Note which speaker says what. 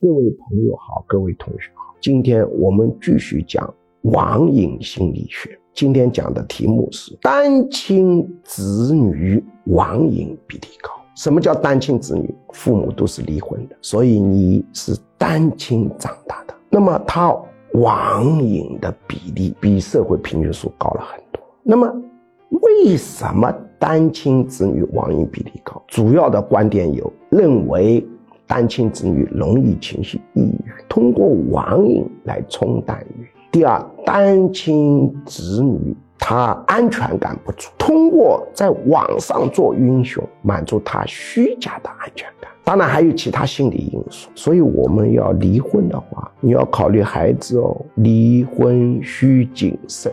Speaker 1: 各位朋友好，各位同学好，今天我们继续讲网瘾心理学。今天讲的题目是单亲子女网瘾比例高。什么叫单亲子女？父母都是离婚的，所以你是单亲长大的，那么他网瘾的比例比社会平均数高了很多。那么为什么单亲子女网瘾比例高？主要的观点有认为。单亲子女容易情绪抑郁，通过网瘾来冲淡抑郁。第二，单亲子女他安全感不足，通过在网上做英雄满足他虚假的安全感。当然还有其他心理因素。所以我们要离婚的话，你要考虑孩子哦，离婚需谨慎。